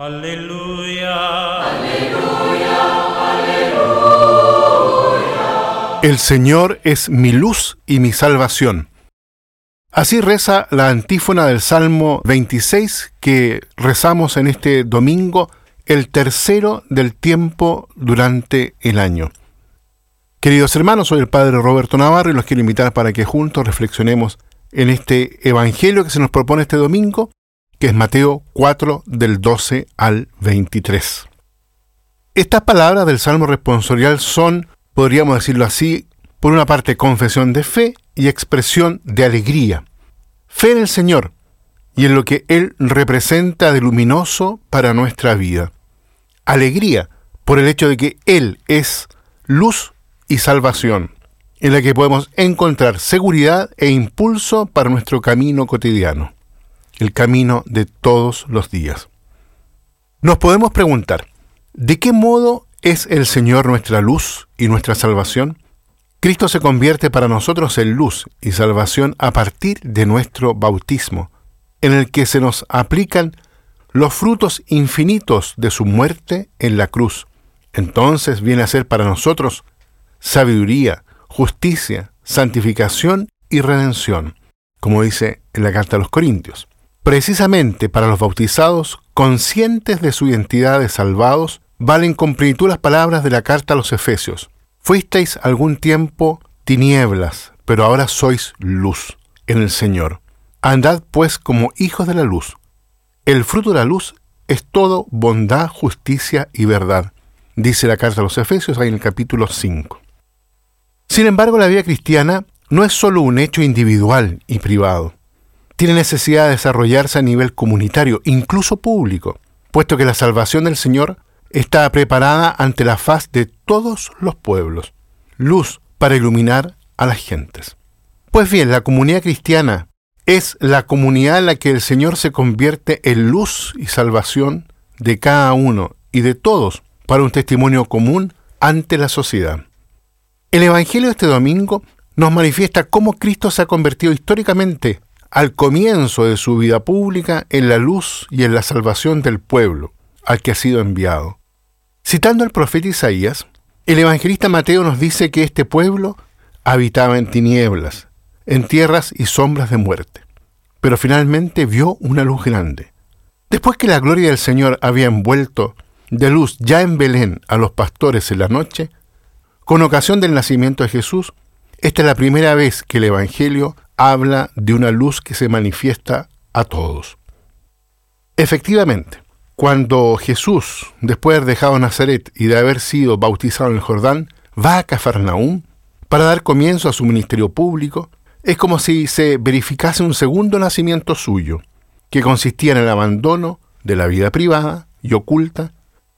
Aleluya. El Señor es mi luz y mi salvación. Así reza la antífona del Salmo 26 que rezamos en este domingo, el tercero del tiempo durante el año. Queridos hermanos, soy el Padre Roberto Navarro y los quiero invitar para que juntos reflexionemos en este Evangelio que se nos propone este domingo, que es Mateo 4 del 12 al 23. Estas palabras del Salmo responsorial son podríamos decirlo así, por una parte confesión de fe y expresión de alegría. Fe en el Señor y en lo que Él representa de luminoso para nuestra vida. Alegría por el hecho de que Él es luz y salvación, en la que podemos encontrar seguridad e impulso para nuestro camino cotidiano, el camino de todos los días. Nos podemos preguntar, ¿de qué modo ¿Es el Señor nuestra luz y nuestra salvación? Cristo se convierte para nosotros en luz y salvación a partir de nuestro bautismo, en el que se nos aplican los frutos infinitos de su muerte en la cruz. Entonces viene a ser para nosotros sabiduría, justicia, santificación y redención, como dice en la carta a los Corintios. Precisamente para los bautizados, conscientes de su identidad de salvados, valen con plenitud las palabras de la carta a los Efesios. Fuisteis algún tiempo tinieblas, pero ahora sois luz en el Señor. Andad pues como hijos de la luz. El fruto de la luz es todo bondad, justicia y verdad, dice la carta a los Efesios en el capítulo 5. Sin embargo, la vida cristiana no es solo un hecho individual y privado. Tiene necesidad de desarrollarse a nivel comunitario, incluso público, puesto que la salvación del Señor está preparada ante la faz de todos los pueblos, luz para iluminar a las gentes. Pues bien, la comunidad cristiana es la comunidad en la que el Señor se convierte en luz y salvación de cada uno y de todos para un testimonio común ante la sociedad. El Evangelio de este domingo nos manifiesta cómo Cristo se ha convertido históricamente al comienzo de su vida pública en la luz y en la salvación del pueblo al que ha sido enviado. Citando al profeta Isaías, el evangelista Mateo nos dice que este pueblo habitaba en tinieblas, en tierras y sombras de muerte, pero finalmente vio una luz grande. Después que la gloria del Señor había envuelto de luz ya en Belén a los pastores en la noche, con ocasión del nacimiento de Jesús, esta es la primera vez que el Evangelio habla de una luz que se manifiesta a todos. Efectivamente, cuando Jesús, después de haber dejado Nazaret y de haber sido bautizado en el Jordán, va a Cafarnaúm para dar comienzo a su ministerio público, es como si se verificase un segundo nacimiento suyo, que consistía en el abandono de la vida privada y oculta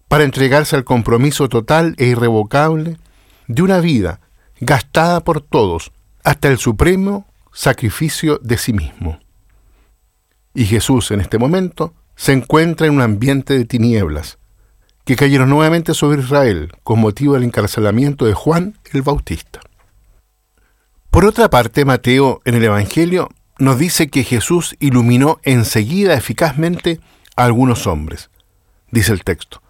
para entregarse al compromiso total e irrevocable de una vida gastada por todos hasta el supremo sacrificio de sí mismo. Y Jesús en este momento se encuentra en un ambiente de tinieblas que cayeron nuevamente sobre Israel con motivo del encarcelamiento de Juan el Bautista. Por otra parte, Mateo en el Evangelio nos dice que Jesús iluminó enseguida eficazmente a algunos hombres, dice el texto,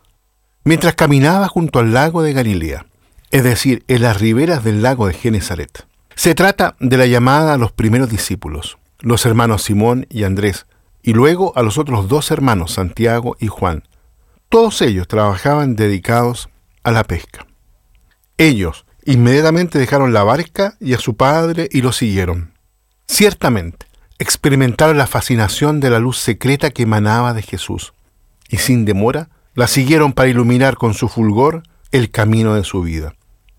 mientras caminaba junto al lago de Galilea, es decir, en las riberas del lago de Genezaret. Se trata de la llamada a los primeros discípulos, los hermanos Simón y Andrés, y luego a los otros dos hermanos, Santiago y Juan. Todos ellos trabajaban dedicados a la pesca. Ellos inmediatamente dejaron la barca y a su padre y lo siguieron. Ciertamente, experimentaron la fascinación de la luz secreta que emanaba de Jesús, y sin demora la siguieron para iluminar con su fulgor el camino de su vida.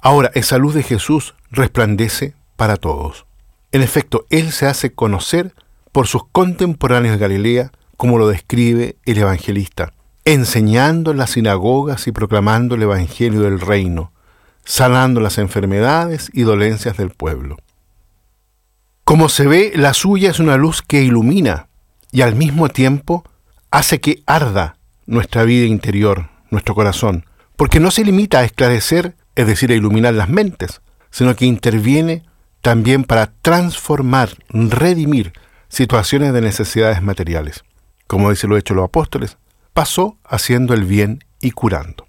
Ahora esa luz de Jesús resplandece para todos. En efecto, Él se hace conocer por sus contemporáneos de Galilea, como lo describe el evangelista, enseñando en las sinagogas y proclamando el Evangelio del reino, sanando las enfermedades y dolencias del pueblo. Como se ve, la suya es una luz que ilumina y al mismo tiempo hace que arda nuestra vida interior, nuestro corazón, porque no se limita a esclarecer, es decir, a iluminar las mentes, sino que interviene también para transformar, redimir situaciones de necesidades materiales. Como dicen lo hecho los apóstoles, pasó haciendo el bien y curando.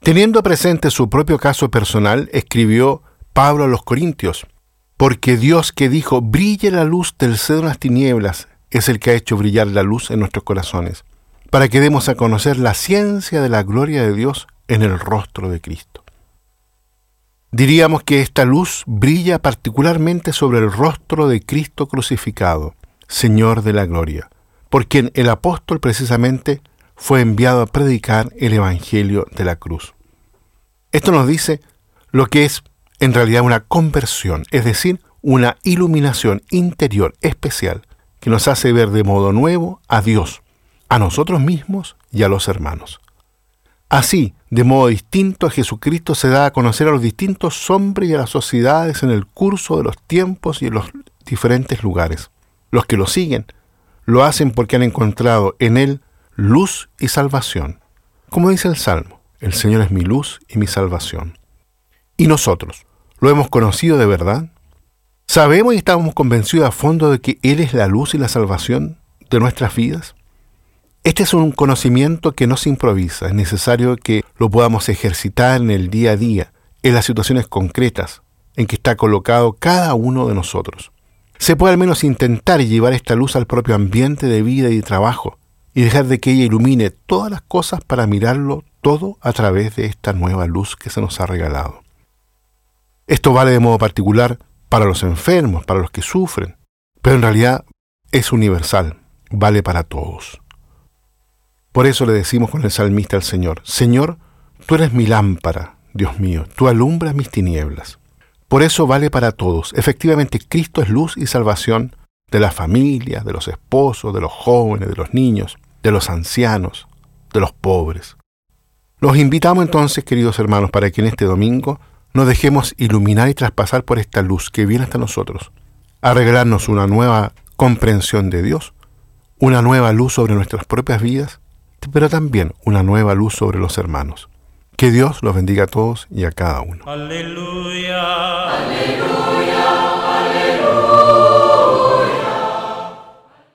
Teniendo presente su propio caso personal, escribió Pablo a los Corintios, porque Dios que dijo, brille la luz del cedro en las tinieblas, es el que ha hecho brillar la luz en nuestros corazones, para que demos a conocer la ciencia de la gloria de Dios en el rostro de Cristo. Diríamos que esta luz brilla particularmente sobre el rostro de Cristo crucificado, Señor de la gloria, por quien el apóstol precisamente fue enviado a predicar el Evangelio de la cruz. Esto nos dice lo que es en realidad una conversión, es decir, una iluminación interior especial que nos hace ver de modo nuevo a Dios, a nosotros mismos y a los hermanos. Así, de modo distinto, Jesucristo se da a conocer a los distintos hombres y a las sociedades en el curso de los tiempos y en los diferentes lugares. Los que lo siguen lo hacen porque han encontrado en Él luz y salvación. Como dice el Salmo, el Señor es mi luz y mi salvación. ¿Y nosotros? ¿Lo hemos conocido de verdad? ¿Sabemos y estamos convencidos a fondo de que Él es la luz y la salvación de nuestras vidas? Este es un conocimiento que no se improvisa, es necesario que lo podamos ejercitar en el día a día, en las situaciones concretas en que está colocado cada uno de nosotros se puede al menos intentar llevar esta luz al propio ambiente de vida y de trabajo y dejar de que ella ilumine todas las cosas para mirarlo todo a través de esta nueva luz que se nos ha regalado. Esto vale de modo particular para los enfermos, para los que sufren, pero en realidad es universal, vale para todos. Por eso le decimos con el salmista al Señor, Señor, tú eres mi lámpara, Dios mío, tú alumbras mis tinieblas. Por eso vale para todos. Efectivamente, Cristo es luz y salvación de las familias, de los esposos, de los jóvenes, de los niños, de los ancianos, de los pobres. Los invitamos entonces, queridos hermanos, para que en este domingo nos dejemos iluminar y traspasar por esta luz que viene hasta nosotros, a regalarnos una nueva comprensión de Dios, una nueva luz sobre nuestras propias vidas, pero también una nueva luz sobre los hermanos. Que Dios los bendiga a todos y a cada uno. Aleluya. Aleluya. Aleluya.